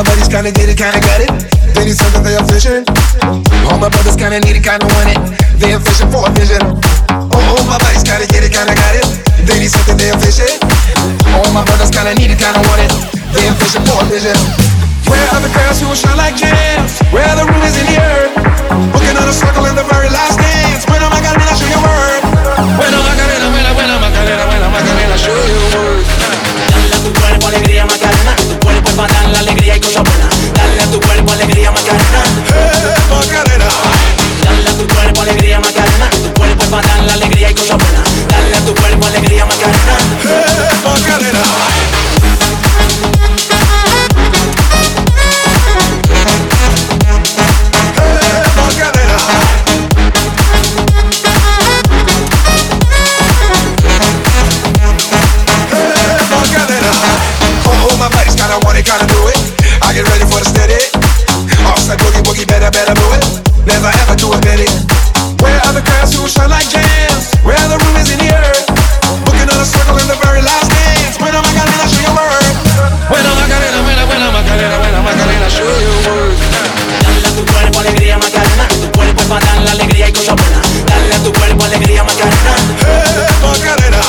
my buddies kinda get it, kinda got it. They need something they are fishing. All my brothers kinda need it, kinda want it. They are fishing for a vision. Oh, oh, my buddies kinda get it, kinda got it. They need something they are fishing. All my brothers kinda need it, kinda want it. They are fishing for a vision. Where are the girls who will shine like gems? Where are the rubies in the earth? Looking on a circle in the very last dance. shine like gems. Dale a tu cuerpo alegría, Macarena. Tu cuerpo es la alegría y cosa buena. Dale a tu cuerpo alegría, Macarena. Macarena.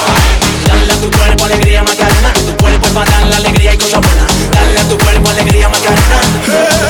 Dale a tu cuerpo alegría, Macarena. Tu cuerpo es la alegría y cosa buena. Dale a tu cuerpo alegría, Macarena.